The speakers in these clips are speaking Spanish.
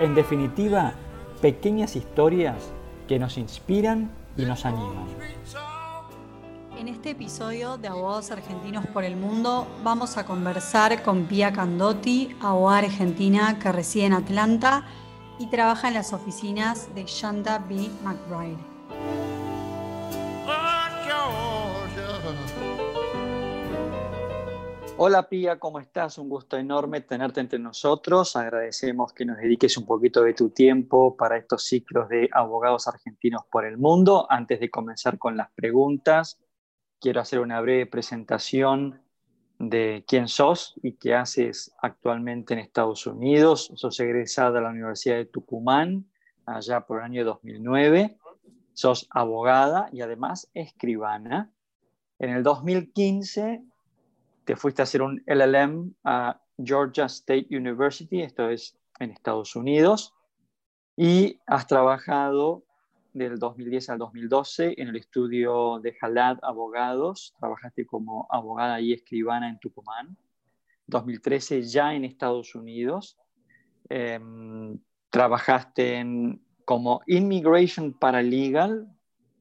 En definitiva, pequeñas historias que nos inspiran y nos animan. En este episodio de Abogados Argentinos por el Mundo vamos a conversar con Pia Candotti, abogada argentina que reside en Atlanta y trabaja en las oficinas de Shanda B. McBride. Hola Pía, ¿cómo estás? Un gusto enorme tenerte entre nosotros. Agradecemos que nos dediques un poquito de tu tiempo para estos ciclos de abogados argentinos por el mundo. Antes de comenzar con las preguntas, quiero hacer una breve presentación de quién sos y qué haces actualmente en Estados Unidos. Sos egresada de la Universidad de Tucumán, allá por el año 2009. Sos abogada y además escribana. En el 2015 te fuiste a hacer un LLM a Georgia State University, esto es en Estados Unidos, y has trabajado del 2010 al 2012 en el estudio de Jalad Abogados, trabajaste como abogada y escribana en Tucumán, 2013 ya en Estados Unidos, em, trabajaste en, como Immigration Paralegal,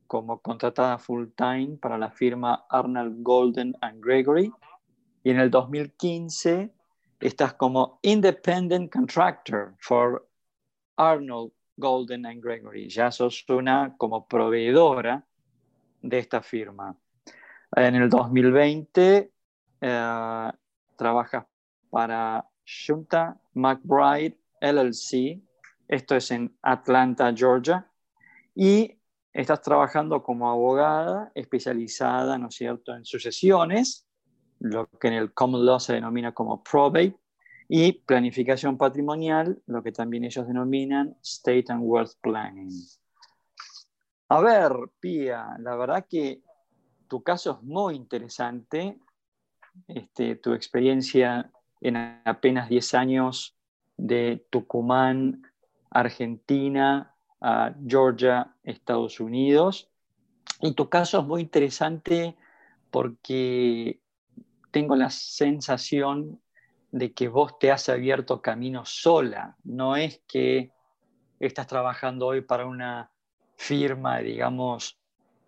como contratada full time para la firma Arnold Golden and Gregory, y en el 2015 estás como Independent Contractor for Arnold Golden and Gregory. Ya sos una como proveedora de esta firma. En el 2020 eh, trabajas para Shunta McBride LLC, esto es en Atlanta, Georgia, y estás trabajando como abogada especializada, ¿no cierto?, en sucesiones lo que en el common law se denomina como probate, y planificación patrimonial, lo que también ellos denominan state and wealth planning. A ver, Pía, la verdad que tu caso es muy interesante, este, tu experiencia en apenas 10 años de Tucumán, Argentina, a Georgia, Estados Unidos. Y tu caso es muy interesante porque tengo la sensación de que vos te has abierto camino sola. No es que estás trabajando hoy para una firma, digamos,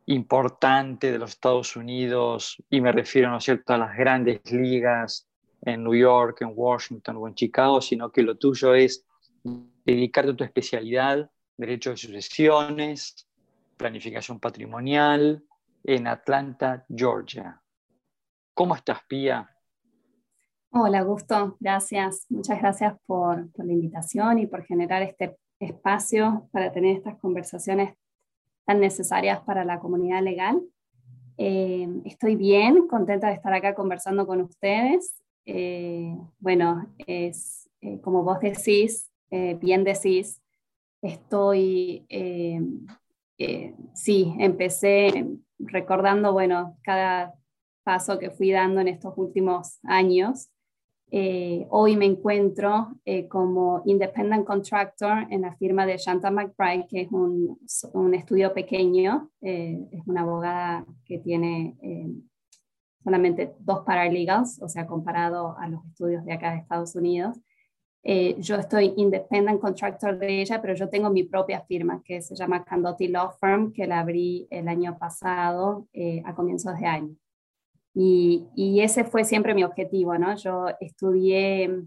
importante de los Estados Unidos, y me refiero, ¿no es cierto?, a las grandes ligas en New York, en Washington o en Chicago, sino que lo tuyo es dedicarte a tu especialidad, derecho de sucesiones, planificación patrimonial, en Atlanta, Georgia. ¿Cómo estás, Pía? Hola, Gusto. Gracias. Muchas gracias por, la invitación y por generar este espacio para tener estas conversaciones tan necesarias para la comunidad legal. Eh, estoy bien, contenta de estar acá conversando con ustedes. Eh, bueno, es eh, como vos decís, bien decís, estoy, sí, empecé recordando, bueno, cada paso que fui dando en estos últimos años. Eh, hoy me encuentro eh, como Independent Contractor en la firma de Shanta McBride, que es un, un estudio pequeño, eh, es una abogada que tiene solamente dos paralegals, o sea, comparado a los estudios de acá de Estados Unidos. yo estoy Independent Contractor de ella, pero yo tengo mi propia firma que se llama Candotti Law Firm, que la abrí el año pasado a comienzos de año. Y, ese fue siempre mi objetivo, ¿no? Yo estudié,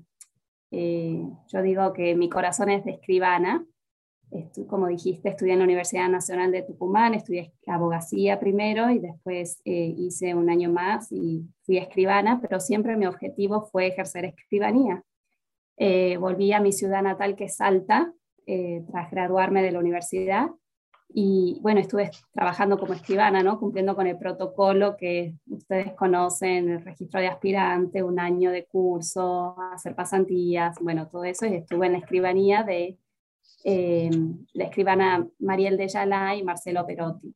eh, yo digo que mi corazón es de escribana, como dijiste, estudié en la Universidad Nacional de Tucumán, estudié abogacía primero y después eh, hice un año más y fui escribana, pero siempre mi objetivo fue ejercer escribanía. Eh, volví a mi ciudad natal, que es Salta, tras graduarme de la universidad, y bueno, estuve trabajando como escribana, ¿no? Cumpliendo con el protocolo que ustedes conocen, el registro de aspirante, un año de curso, hacer pasantías, bueno, todo eso. Y estuve en la escribanía de eh, la escribana Mariel de Yala y Marcelo Perotti.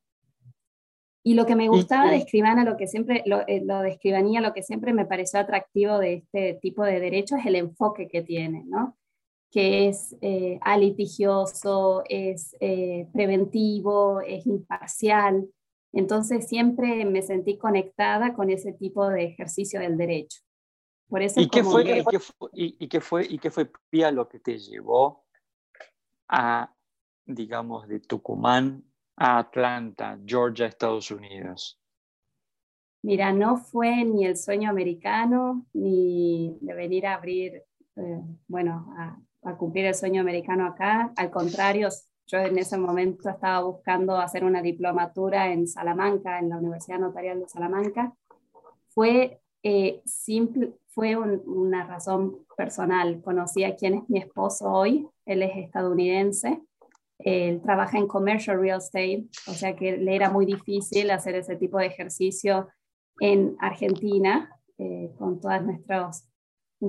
Y lo que me gustaba de escribana, lo que siempre, lo, eh, lo, de escribanía, lo que siempre me pareció atractivo de este tipo de derecho es el enfoque que tiene, ¿no? Que es eh, alitigioso, es eh, preventivo, es imparcial. Entonces siempre me sentí conectada con ese tipo de ejercicio del derecho. Por eso ¿Y, qué fue, y, qué fue, y, qué fue, ¿Y qué fue, Pía, lo que te llevó a, digamos, de Tucumán a Atlanta, Georgia, Estados Unidos? Mira, no fue ni el sueño americano, ni de venir a abrir, eh, bueno, a, a, cumplir el sueño americano acá. Al contrario, yo en ese momento estaba buscando hacer una diplomatura en Salamanca, en la Universidad Notarial de Salamanca. Fue, eh, simple, fue una razón personal. Conocí a quien es mi esposo hoy, él es estadounidense él trabaja en commercial real estate, o sea que le era muy difícil hacer ese tipo de ejercicio en Argentina, eh, con todas nuestras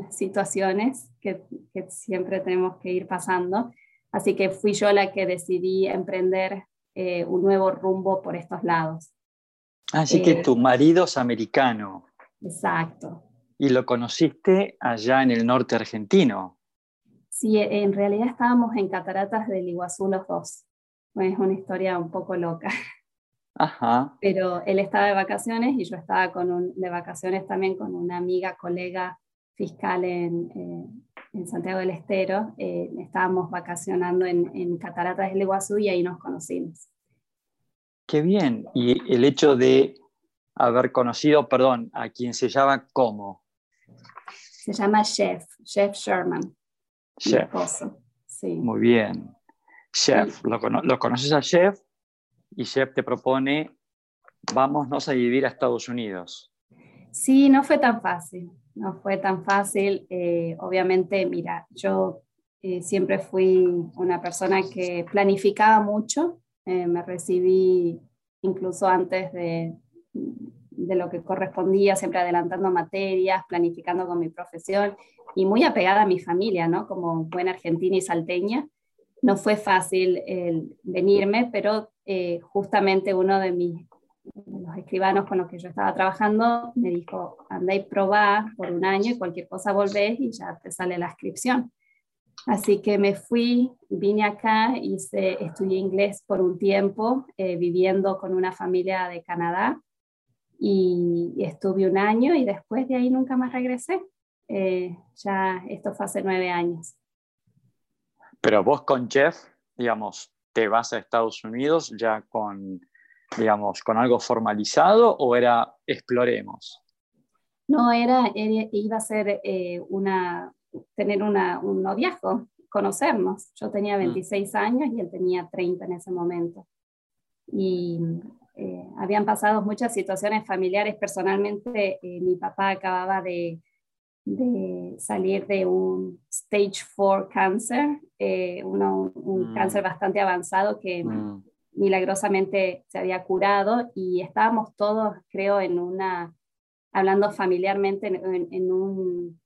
situaciones que, que, siempre tenemos que ir pasando. Así que fui yo la que decidí emprender eh, un nuevo rumbo por estos lados. Así que eh, tu marido es americano. Exacto. Y lo conociste allá en el norte argentino. Sí, en realidad estábamos en Cataratas del Iguazú los dos. Es una historia un poco loca. Ajá. Pero él estaba de vacaciones y yo estaba con un, de vacaciones también con una amiga, colega fiscal en, eh, en Santiago del Estero. Eh, estábamos vacacionando en, en Cataratas del Iguazú y ahí nos conocimos. Qué bien. Y el hecho de haber conocido, perdón, a quien se llama cómo. Se llama Chef, Chef Sherman. Chef. Sí. Muy bien. Chef, lo, conoces a Chef y Chef te propone, vámonos a vivir a Estados Unidos. Sí, no fue tan fácil, no fue tan fácil. Eh, obviamente, mira, yo eh, siempre fui una persona que planificaba mucho, eh, me recibí incluso antes de, de lo que correspondía, siempre adelantando materias, planificando con mi profesión y muy apegada a mi familia, ¿no? Como buena argentina y salteña. No fue fácil venirme, pero justamente uno de mis los escribanos con los que yo estaba trabajando me dijo, anda y probá por un año y cualquier cosa volvés y ya te sale la inscripción. Así que me fui, vine acá, hice, estudié inglés por un tiempo, eh, viviendo con una familia de Canadá y, estuve un año y después de ahí nunca más regresé. Eh, ya esto fue hace nueve años. Pero vos con Jeff, digamos, ¿te vas a Estados Unidos ya con, digamos, con algo formalizado o era exploremos? No, era, iba a ser eh, una, tener una, un noviazgo, conocernos. Yo tenía 26 mm. años y él tenía 30 en ese momento. Y eh, habían pasado muchas situaciones familiares. Personalmente, eh, mi papá acababa de, de, salir de un stage 4 cáncer, eh, un mm. cáncer bastante avanzado que mm. Milagrosamente se había curado y estábamos todos, creo, en una, hablando familiarmente, en, un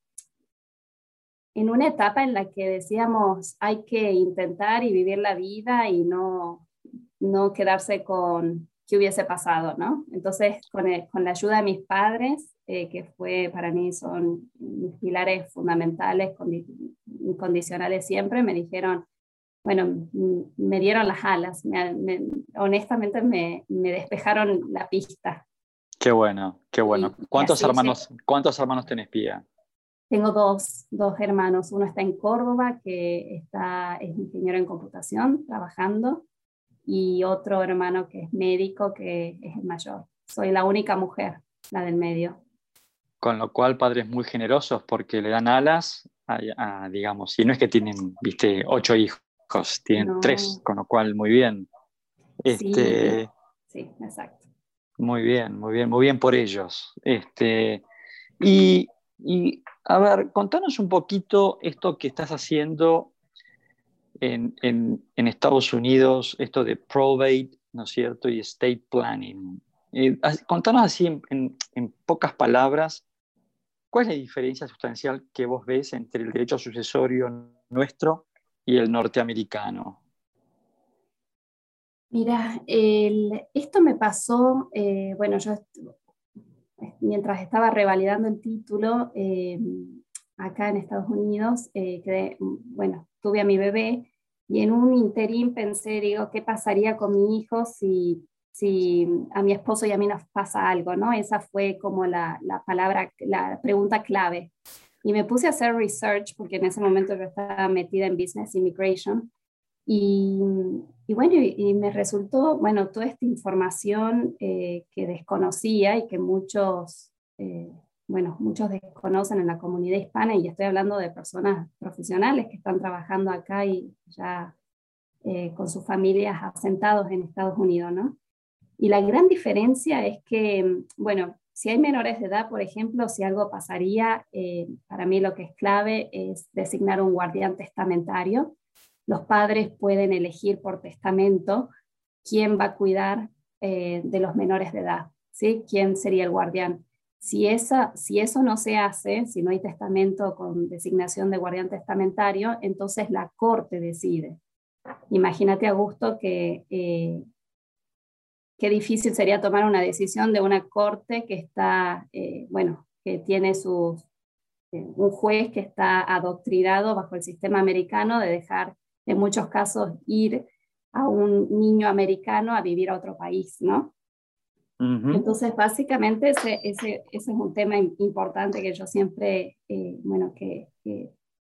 en una etapa en la que decíamos hay que intentar y vivir la vida y no, no quedarse con qué hubiese pasado, ¿no? Entonces, con, con la ayuda de mis padres, eh, que fue para mí son mis pilares fundamentales, incondicionales siempre, me dijeron, bueno, me dieron las alas, honestamente me, me, despejaron la pista. Qué bueno, qué bueno. ¿Cuántos, hermanos, ¿Cuántos hermanos tenés, Pía? Tengo dos, dos hermanos. Uno está en Córdoba, que está, es ingeniero en computación, trabajando, y otro hermano que es médico, que es el mayor. Soy la única mujer, la del medio. Con lo cual, padres muy generosos porque le dan alas, a, digamos, y no es que tienen, viste, ocho hijos, tienen tres, con lo cual, muy bien. Este, sí, exacto. Muy bien, muy bien, muy bien por ellos. Este, y, y, a ver, contanos un poquito esto que estás haciendo en, Estados Unidos esto de probate, ¿no es cierto? Y estate planning. Eh, contanos así en, pocas palabras, ¿cuál es la diferencia sustancial que vos ves entre el derecho sucesorio nuestro y el norteamericano? Mira, esto me pasó, eh, bueno, yo mientras estaba revalidando el título eh, acá en Estados Unidos, eh, bueno, tuve a mi bebé y en un interín pensé, digo, ¿qué pasaría con mi hijo si, si a mi esposo y a mí nos pasa algo? ¿no? Esa fue como la, la palabra, la pregunta clave. Y me puse a hacer research porque en ese momento yo estaba metida en business immigration y, bueno, y, me resultó, bueno, toda esta información eh, que desconocía y que muchos, eh, bueno, muchos desconocen en la comunidad hispana, y estoy hablando de personas profesionales que están trabajando acá y ya eh, con sus familias asentados en Estados Unidos, ¿no? Y la gran diferencia es que, bueno, si hay menores de edad, por ejemplo, si algo pasaría, para mí lo que es clave es designar un guardián testamentario los padres pueden elegir por testamento quién va a cuidar eh, de los menores de edad, ¿sí? ¿Quién sería el guardián? Si, esa, si eso no se hace, si no hay testamento con designación de guardián testamentario, entonces la corte decide. Imagínate, Augusto, que eh, qué difícil sería tomar una decisión de una corte que está, eh, bueno, que tiene sus, un juez que está adoctrinado bajo el sistema americano de dejar en muchos casos ir a un niño americano a vivir a otro país, ¿no? Entonces, básicamente ese, ese, ese, es un tema importante que yo siempre, eh, bueno, que,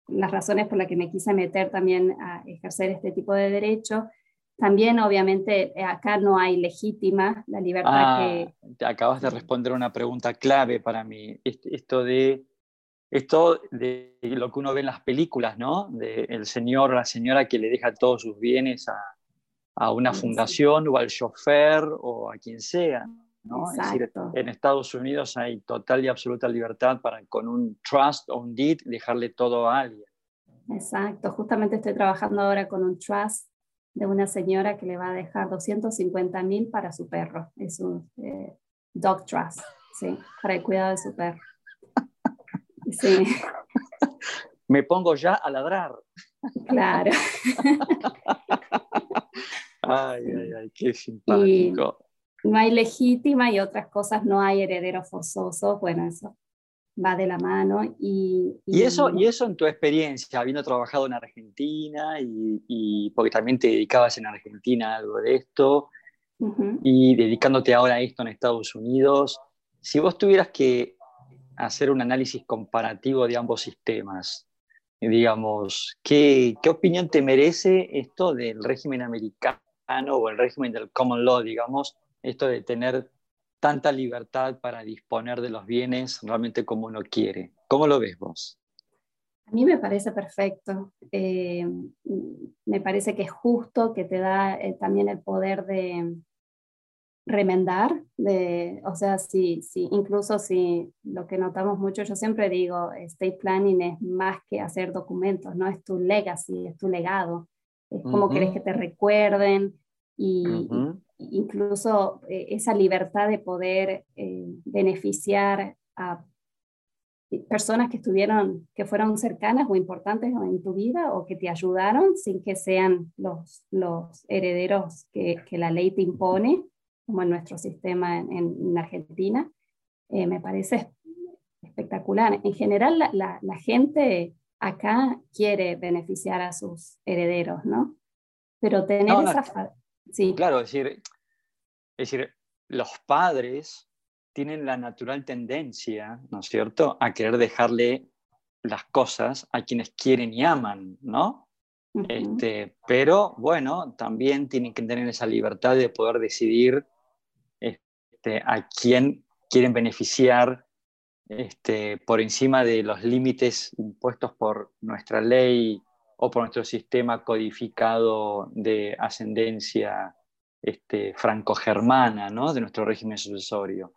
las razones por las que me quise meter también a ejercer este tipo de derecho, también obviamente acá no hay legítima la libertad ah, que... Acabas de responder una pregunta clave para mí, esto de esto de lo que uno ve en las películas, ¿no? De el señor o la señora que le deja todos sus bienes a, a una fundación o al chofer o a quien sea, ¿no? Es decir, en Estados Unidos hay total y absoluta libertad para con un trust o un deed dejarle todo a alguien. Exacto, justamente estoy trabajando ahora con un trust de una señora que le va a dejar 250 mil para su perro. Es un eh, dog trust, sí, para el cuidado de su perro. Sí. Me pongo ya a ladrar. Claro. Ay, ay, ay, qué simpático. no hay legítima y otras cosas, no hay herederos forzosos. Bueno, eso va de la mano. Y, y, eso, y eso en tu experiencia, habiendo trabajado en Argentina y, y porque también te dedicabas en Argentina a algo de esto y dedicándote ahora a esto en Estados Unidos, si vos tuvieras que hacer un análisis comparativo de ambos sistemas. Digamos, ¿qué, ¿qué opinión te merece esto del régimen americano o el régimen del common law, digamos, esto de tener tanta libertad para disponer de los bienes realmente como uno quiere? ¿Cómo lo ves vos? A mí me parece perfecto. Eh, me parece que es justo, que te da eh, también el poder de, remendar, de, o sea, si, si, incluso si lo que notamos mucho, yo siempre digo, estate planning es más que hacer documentos, ¿no? Es tu legacy, es tu legado, es como querés que te recuerden y incluso eh, esa libertad de poder eh, beneficiar a personas que estuvieron, que fueron cercanas o importantes en tu vida o que te ayudaron sin que sean los, los herederos que, que la ley te impone como en nuestro sistema en, Argentina, eh, me parece espectacular. En general, la, la, gente acá quiere beneficiar a sus herederos, ¿no? Pero tener esa... sí. Claro, es decir, es decir, los padres tienen la natural tendencia, ¿no es cierto?, a querer dejarle las cosas a quienes quieren y aman, ¿no? este, pero bueno, también tienen que tener esa libertad de poder decidir este, a quién quieren beneficiar este, por encima de los límites impuestos por nuestra ley o por nuestro sistema codificado de ascendencia este, franco-germana, ¿no? de nuestro régimen sucesorio.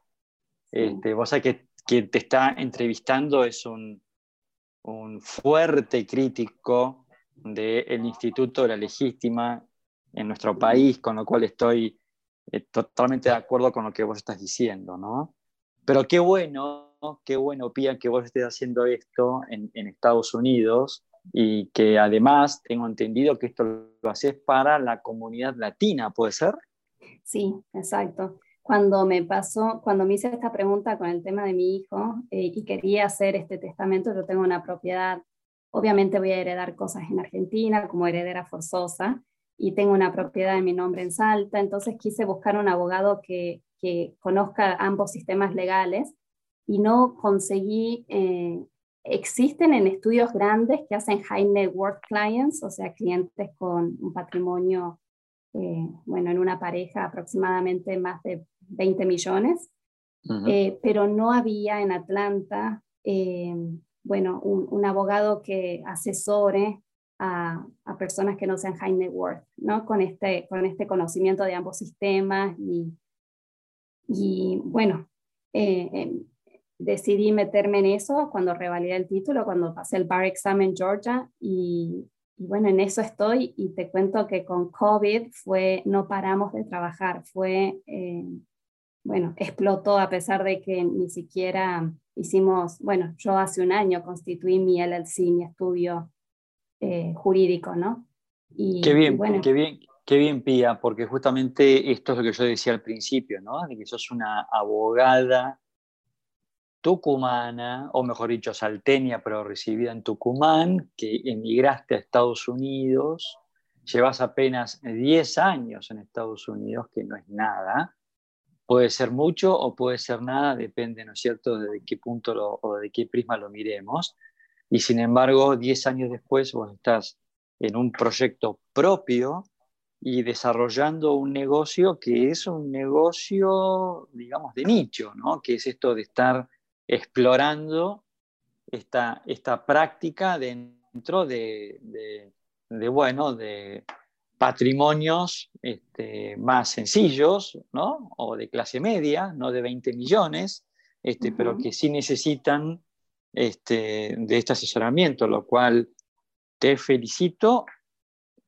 Este, vos sabés que quien te está entrevistando es un, un fuerte crítico del Instituto de la Legítima en nuestro país, con lo cual estoy eh, totalmente de acuerdo con lo que vos estás diciendo, ¿no? Pero qué bueno, qué bueno, Pía, que vos estés haciendo esto en, Estados Unidos, y que además tengo entendido que esto lo haces para la comunidad latina, ¿puede ser? Sí, exacto. Cuando me pasó, cuando me hice esta pregunta con el tema de mi hijo eh, y quería hacer este testamento, yo tengo una propiedad, obviamente voy a heredar cosas en Argentina como heredera forzosa y tengo una propiedad en mi nombre en Salta, entonces quise buscar un abogado que, que conozca ambos sistemas legales y no conseguí eh, Existen en estudios grandes que hacen high net worth clients, o sea, clientes con un patrimonio, eh, bueno, en una pareja aproximadamente más de 20 millones, eh, pero no había en Atlanta, eh, bueno, un, abogado que asesore a, a, personas que no sean high net worth, ¿no? Con este, con este conocimiento de ambos sistemas y, y bueno, decidí meterme en eso cuando revalidé el título, cuando pasé el bar exam en Georgia y, bueno, en eso estoy y te cuento que con COVID fue, no paramos de trabajar, fue, eh, bueno, explotó a pesar de que ni siquiera hicimos, bueno, yo hace un año constituí mi LLC, mi estudio eh, jurídico, ¿no? Y, qué bien, bueno, qué bien, qué bien, Pía, porque justamente esto es lo que yo decía al principio, ¿no? De que sos una abogada tucumana, o mejor dicho, salteña, pero recibida en Tucumán, que emigraste a Estados Unidos, llevas apenas 10 años en Estados Unidos, que no es nada. Puede ser mucho o puede ser nada, depende, ¿no es cierto?, de qué punto o de qué prisma lo miremos. Y sin embargo, 10 años después vos estás en un proyecto propio y desarrollando un negocio que es un negocio, digamos, de nicho, ¿no? Que es esto de estar explorando esta, esta práctica dentro de, bueno, de patrimonios este, más sencillos, ¿no? O de clase media, no de 20 millones, este, pero que sí necesitan este, de este asesoramiento, lo cual te felicito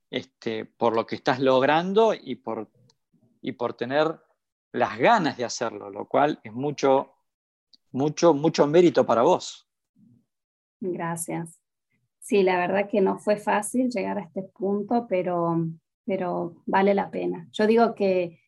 este, por lo que estás logrando y por, y por tener las ganas de hacerlo, lo cual es mucho mucho, mucho mérito para vos. Gracias. Sí, la verdad que no fue fácil llegar a este punto, pero, pero vale la pena. Yo digo que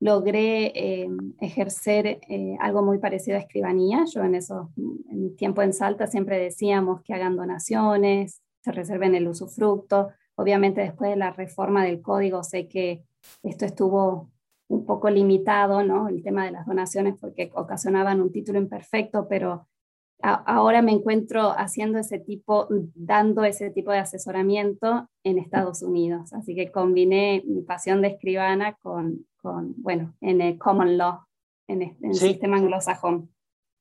logré eh, ejercer eh, algo muy parecido a escribanía. Yo en eso, en tiempo en Salta siempre decíamos que hagan donaciones, se reserven el usufructo. Obviamente después de la reforma del código sé que esto estuvo un poco limitado, ¿no? El tema de las donaciones porque ocasionaban un título imperfecto, pero ahora me encuentro haciendo ese tipo, dando ese tipo de asesoramiento en Estados Unidos. Así que combiné mi pasión de escribana con, con bueno, en el common law, en el, sistema anglosajón.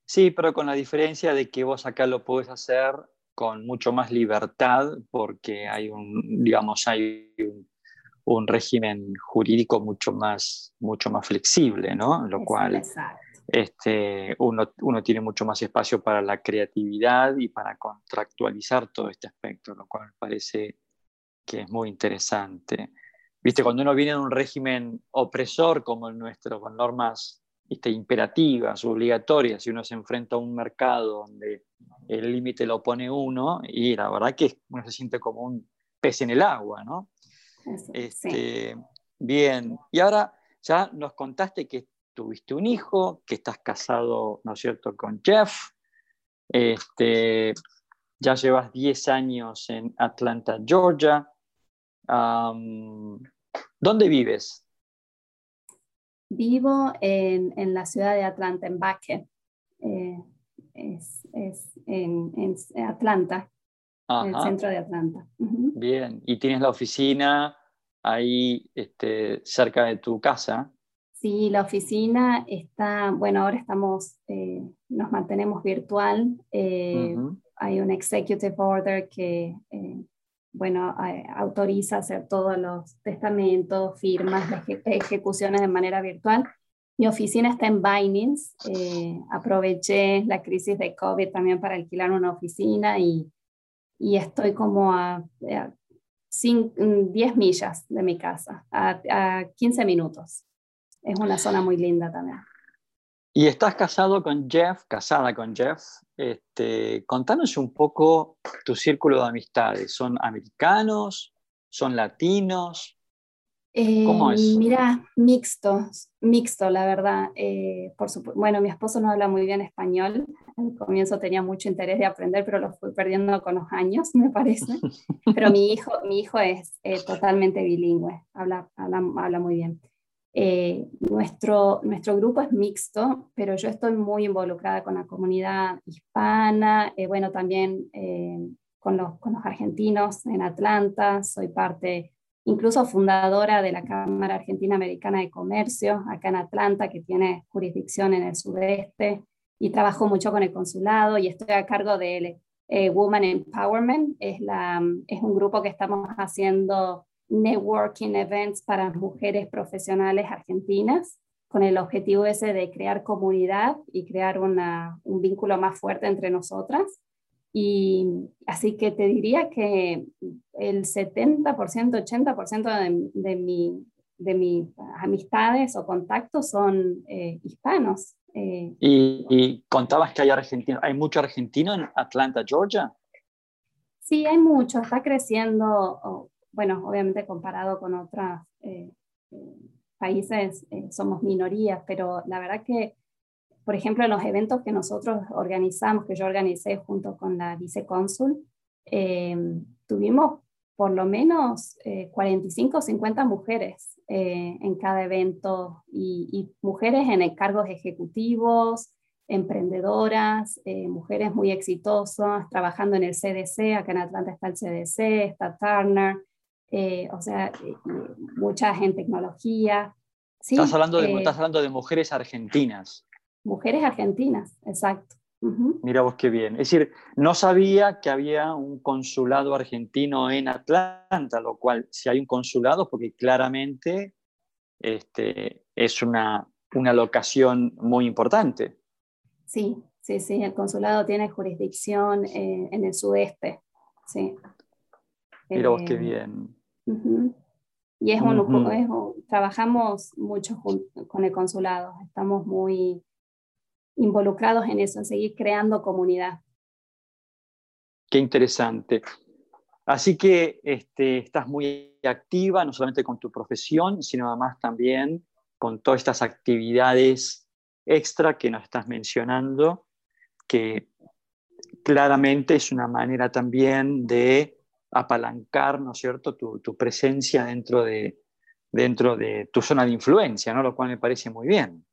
Sí, pero con la diferencia de que vos acá lo puedes hacer con mucho más libertad porque hay un, digamos, hay un un régimen jurídico mucho más, mucho más flexible, ¿no? Lo cual este, uno, uno, tiene mucho más espacio para la creatividad y para contractualizar todo este aspecto, lo cual parece que es muy interesante. Viste, cuando uno viene de un régimen opresor como el nuestro, con normas este, imperativas, obligatorias, y uno se enfrenta a un mercado donde el límite lo pone uno, y la verdad que uno se siente como un pez en el agua, ¿no? Este, Bien, y ahora ya nos contaste que tuviste un hijo, que estás casado, ¿no es cierto?, con Jeff. Este, ya llevas 10 años en Atlanta, Georgia. ¿Dónde vives? Vivo en, en, la ciudad de Atlanta, en Buckhead. Eh, es, es en, en, Atlanta, en el centro de Atlanta. Bien, ¿y tienes la oficina ahí este, cerca de tu casa? Sí, la oficina está, bueno, ahora estamos, eh, nos mantenemos virtual. Eh, hay un executive order que, eh, bueno, autoriza hacer todos los testamentos, firmas, ejecuciones de manera virtual. Mi oficina está en Vinings. aproveché la crisis de COVID también para alquilar una oficina y y estoy como a, 10 mm, millas de mi casa, a, 15 minutos. Es una zona muy linda también. Y estás casado con Jeff, casada con Jeff. Este, contanos un poco tu círculo de amistades. ¿Son americanos? ¿Son latinos? ¿Cómo es? Mira, mixto, mixto, la verdad. Eh, por bueno, mi esposo no habla muy bien español. Al comienzo tenía mucho interés de aprender, pero lo fui perdiendo con los años, me parece. Pero mi hijo, mi hijo es eh, totalmente bilingüe, habla, habla, habla muy bien. Eh, nuestro, nuestro grupo es mixto, pero yo estoy muy involucrada con la comunidad hispana, eh, bueno, también eh, con, los, con los argentinos en Atlanta, soy parte, incluso fundadora de la Cámara Argentina Americana de Comercio, acá en Atlanta, que tiene jurisdicción en el sudeste, y trabajo mucho con el consulado y estoy a cargo de Woman Empowerment, es, la, es un grupo que estamos haciendo networking events para mujeres profesionales argentinas, con el objetivo ese de crear comunidad y crear una, un vínculo más fuerte entre nosotras. Y así que te diría que el 70%, 80% de, de, mi, de mis amistades o contactos son eh, hispanos. Eh. ¿Y, ¿Y, contabas que hay argentinos, hay mucho argentino en Atlanta, Georgia? Sí, hay mucho, está creciendo bueno, obviamente comparado con otros eh, países somos minorías, pero la verdad que, por ejemplo, en los eventos que nosotros organizamos, que yo organicé junto con la vicecónsul, tuvimos por lo menos 45 o 50 mujeres en cada evento y, y, mujeres en cargos ejecutivos, emprendedoras, mujeres muy exitosas, trabajando en el CDC, acá en Atlanta está el CDC, está Turner, eh, o sea, eh, muchas en tecnología. ¿sí? Estás, hablando de, eh, estás hablando de mujeres argentinas. Mujeres argentinas, exacto. Mira vos qué bien. Es decir, no sabía que había un consulado argentino en Atlanta, lo cual, si hay un consulado, porque claramente este, es una, una locación muy importante. Sí, sí, sí, el consulado tiene jurisdicción en el sudeste. Sí. Mira vos qué bien. Y es, un, trabajamos mucho con el consulado, estamos muy involucrados en eso, en seguir creando comunidad. Qué interesante. Así que este, estás muy activa, no solamente con tu profesión, sino además también con todas estas actividades extra que nos estás mencionando, que claramente es una manera también de apalancar, ¿no es cierto?, tu, tu, presencia dentro de, dentro de tu zona de influencia, ¿no? Lo cual me parece muy bien.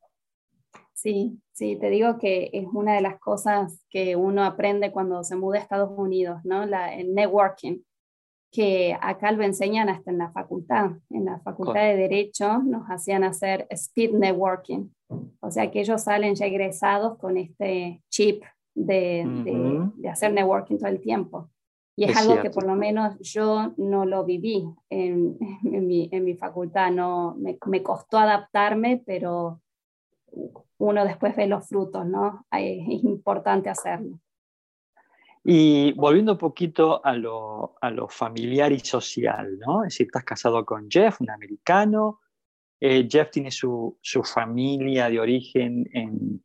Sí, sí, te digo que es una de las cosas que uno aprende cuando se muda a Estados Unidos, ¿no? La, el networking, que acá lo enseñan hasta en la facultad. En la facultad de Derecho nos hacían hacer speed networking. O sea que ellos salen ya egresados con este chip de, de, de hacer networking todo el tiempo. Y es, algo que por lo menos yo no lo viví en, en, mi, en mi, facultad, no, me, me, costó adaptarme, pero uno después ve los frutos, ¿no? Es importante hacerlo. Y volviendo un poquito a lo, a lo familiar y social, ¿no? Es decir, estás casado con Jeff, un americano. Eh, Jeff tiene su, su, familia de origen en,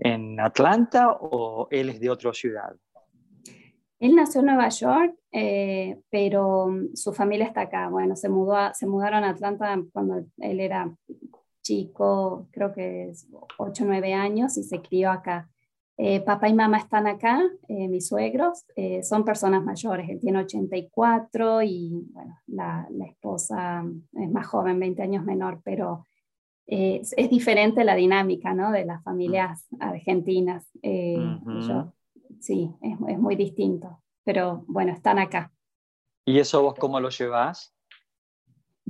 en Atlanta o él es de otra ciudad? Él nació en Nueva York, eh, pero mm, su familia está acá. Bueno, se, mudó se mudaron a Atlanta cuando él era chico, creo que 8 o 9 años, y se crió acá. Eh, papá y mamá están acá, eh, mis suegros, son personas mayores. Él tiene 84 y bueno, la, la, esposa es más joven, 20 años menor, pero es, es, diferente la dinámica ¿no? de las familias argentinas. yo, sí, es, es, muy distinto, pero bueno, están acá. ¿Y eso vos cómo lo llevas?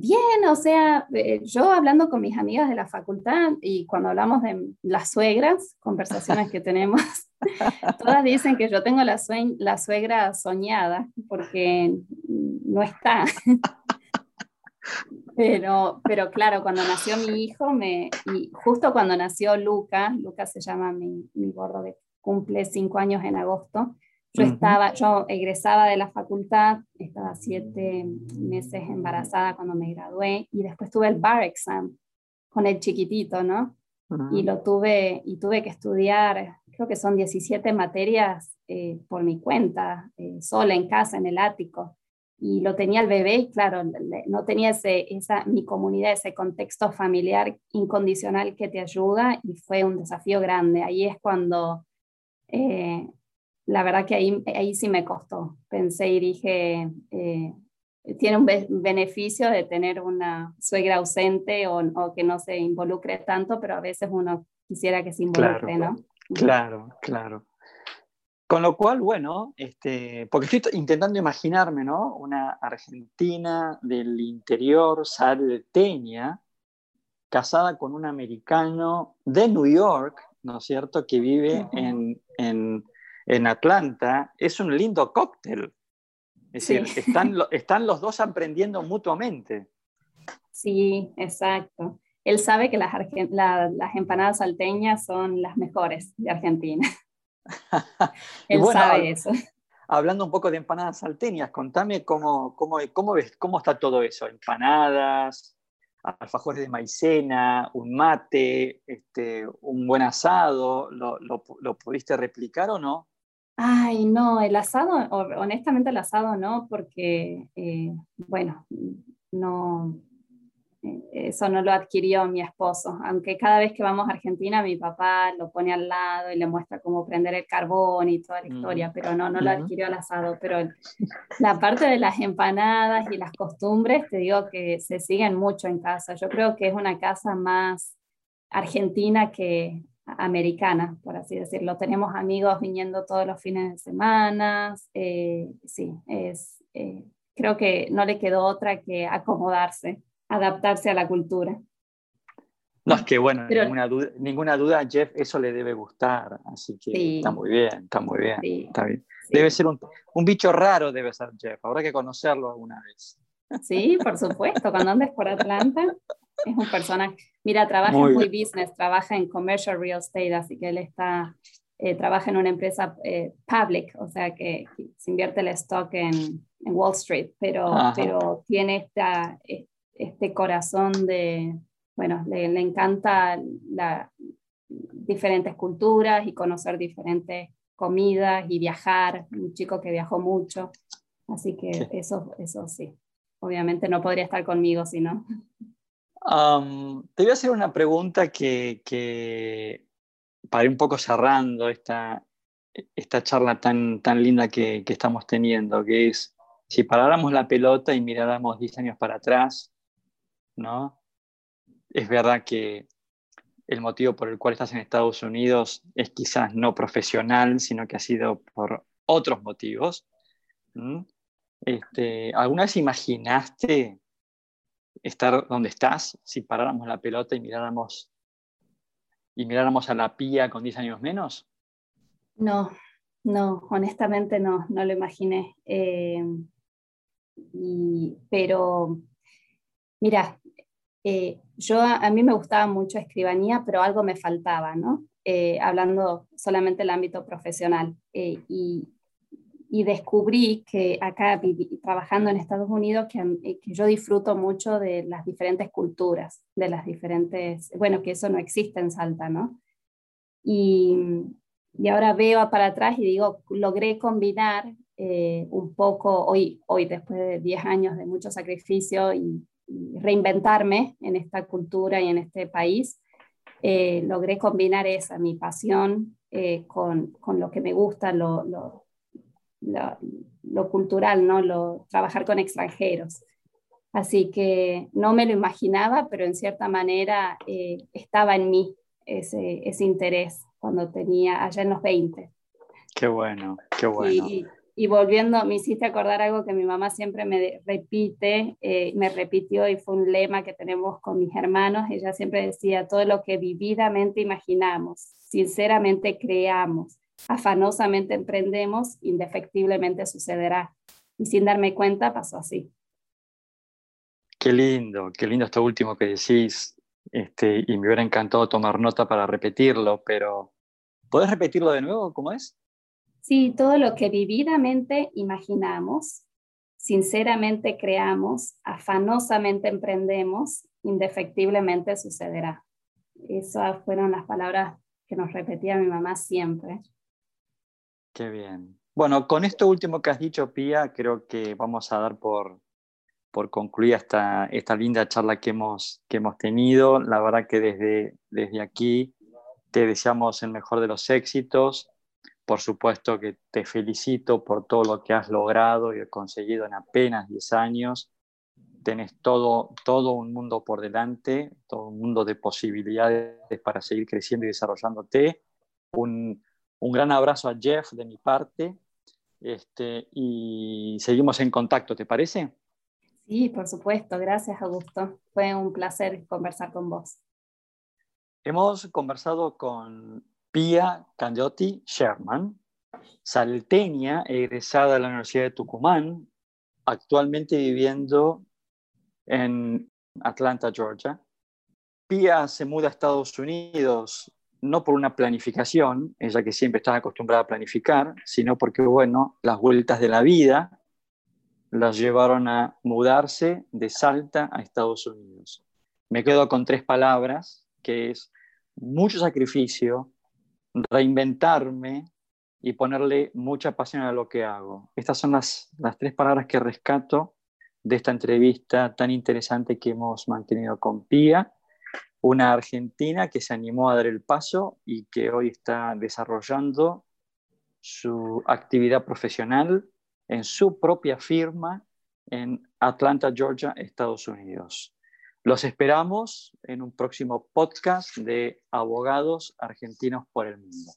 Bien, o sea, eh, yo hablando con mis amigas de la facultad y cuando hablamos de las suegras, conversaciones que tenemos, todas dicen que yo tengo la, la suegra soñada porque no está. Pero, pero claro, cuando nació mi hijo, me, y justo cuando nació Luca, Luca se llama mi, mi gordo cumple cinco años en agosto. Yo estaba, yo egresaba de la facultad, estaba siete meses embarazada cuando me gradué y después tuve el bar exam con el chiquitito, ¿no? y lo tuve, y tuve que estudiar, creo que son 17 materias eh, por mi cuenta, eh, sola en casa, en el ático. Y lo tenía el bebé y claro, no tenía ese, esa, mi comunidad, ese contexto familiar incondicional que te ayuda y fue un desafío grande. Ahí es cuando, eh, la verdad que ahí, ahí sí me costó. Pensé y dije, tiene un beneficio de tener una suegra ausente o, o, que no se involucre tanto, pero a veces uno quisiera que se involucre, ¿no? Claro, claro. Con lo cual, bueno, este, porque estoy intentando imaginarme, ¿no? Una argentina del interior salteña, casada con un americano de New York, ¿no es cierto?, que vive en, en, en Atlanta. Es un lindo cóctel. Es decir, están, están los dos aprendiendo mutuamente. Sí, exacto. Él sabe que las, las empanadas salteñas son las mejores de Argentina. Él sabe eso. Hablando un poco de empanadas salteñas, contame cómo, cómo, cómo, ves, cómo está todo eso. Empanadas, alfajores de maicena, un mate, este, un buen asado. ¿Lo, lo, lo pudiste replicar o no? Ay, no, el asado, honestamente el asado no, porque, eh, bueno, no, eh, eso no lo adquirió mi esposo, aunque cada vez que vamos a Argentina mi papá lo pone al lado y le muestra cómo prender el carbón y toda la mm. historia, pero no, no lo adquirió el asado, pero la parte de las empanadas y las costumbres, te digo que se siguen mucho en casa, yo creo que es una casa más argentina que americana, por así decirlo. Tenemos amigos viniendo todos los fines de semana. Eh, sí, es, eh, creo que no le quedó otra que acomodarse, adaptarse a la cultura. No, es que bueno, ninguna, duda, ninguna duda, Jeff, eso le debe gustar, así que está muy bien, está muy bien, está bien. Debe ser un, un, bicho raro, debe ser Jeff, habrá que conocerlo alguna vez. Sí, por supuesto, cuando andes por Atlanta, es un personaje. Mira, trabaja en muy business, trabaja en commercial real estate, así que él está, eh, trabaja en una empresa eh, public, o sea que, se invierte el stock en, en Wall Street, pero, pero tiene esta, este corazón de, bueno, le, le encanta las diferentes culturas y conocer diferentes comidas y viajar, un chico que viajó mucho, así que eso, eso sí, obviamente no podría estar conmigo si no te voy a hacer una pregunta que, para ir un poco cerrando esta, esta charla tan, tan linda que, estamos teniendo, que es, si paráramos la pelota y miráramos 10 años para atrás, ¿no? Es verdad que el motivo por el cual estás en Estados Unidos es quizás no profesional, sino que ha sido por otros motivos. Este, ¿Alguna vez imaginaste estar donde estás si paráramos la pelota y miráramos, y miráramos a la pía con 10 años menos? No, no, honestamente no, no lo imaginé. Eh, pero, mira, eh, yo a, mí me gustaba mucho escribanía, pero algo me faltaba, ¿no? Eh, hablando solamente del ámbito profesional. Y descubrí que acá trabajando en Estados Unidos eh, que, yo disfruto mucho de las diferentes culturas, de las diferentes, bueno, que eso no existe en Salta, ¿no? Y, y ahora veo para atrás y digo, logré combinar eh, un poco, hoy, hoy después de 10 años de mucho sacrificio y, reinventarme en esta cultura y en este país, eh, logré combinar esa, mi pasión, con, con, lo que me gusta, lo, lo lo, cultural, ¿no? Lo, trabajar con extranjeros. Así que no me lo imaginaba, pero en cierta manera eh, estaba en mí ese, ese, interés cuando tenía allá en los 20. Qué bueno, qué bueno. Y, y volviendo, me hiciste acordar algo que mi mamá siempre me repite, eh, me repitió y fue un lema que tenemos con mis hermanos. Ella siempre decía, todo lo que vividamente imaginamos, sinceramente creamos afanosamente emprendemos, indefectiblemente sucederá. Y sin darme cuenta pasó así. Qué lindo, qué lindo esto último que decís. Este, y me hubiera encantado tomar nota para repetirlo, pero ¿puedes repetirlo de nuevo? ¿Cómo es? Sí, todo lo que vividamente imaginamos, sinceramente creamos, afanosamente emprendemos, indefectiblemente sucederá. esas fueron las palabras que nos repetía mi mamá siempre. Qué bien. Bueno, con esto último que has dicho, Pía, creo que vamos a dar por, por concluir esta, esta linda charla que hemos, que hemos tenido. La verdad que desde, desde aquí te deseamos el mejor de los éxitos. Por supuesto que te felicito por todo lo que has logrado y conseguido en apenas 10 años. Tenés todo, todo un mundo por delante, todo un mundo de posibilidades para seguir creciendo y desarrollándote. Un, un gran abrazo a Jeff de mi parte este, y seguimos en contacto, ¿te parece? Sí, por supuesto. Gracias, Augusto. Fue un placer conversar con vos. Hemos conversado con Pia Candotti Sherman, salteña, egresada de la Universidad de Tucumán, actualmente viviendo en Atlanta, Georgia. Pia se muda a Estados Unidos no por una planificación, ella que siempre estaba acostumbrada a planificar, sino porque, bueno, las vueltas de la vida las llevaron a mudarse de Salta a Estados Unidos. Me quedo con tres palabras, que es mucho sacrificio, reinventarme y ponerle mucha pasión a lo que hago. Estas son las, las tres palabras que rescato de esta entrevista tan interesante que hemos mantenido con Pía, una argentina que se animó a dar el paso y que hoy está desarrollando su actividad profesional en su propia firma en Atlanta, Georgia, Estados Unidos. Los esperamos en un próximo podcast de Abogados Argentinos por el Mundo.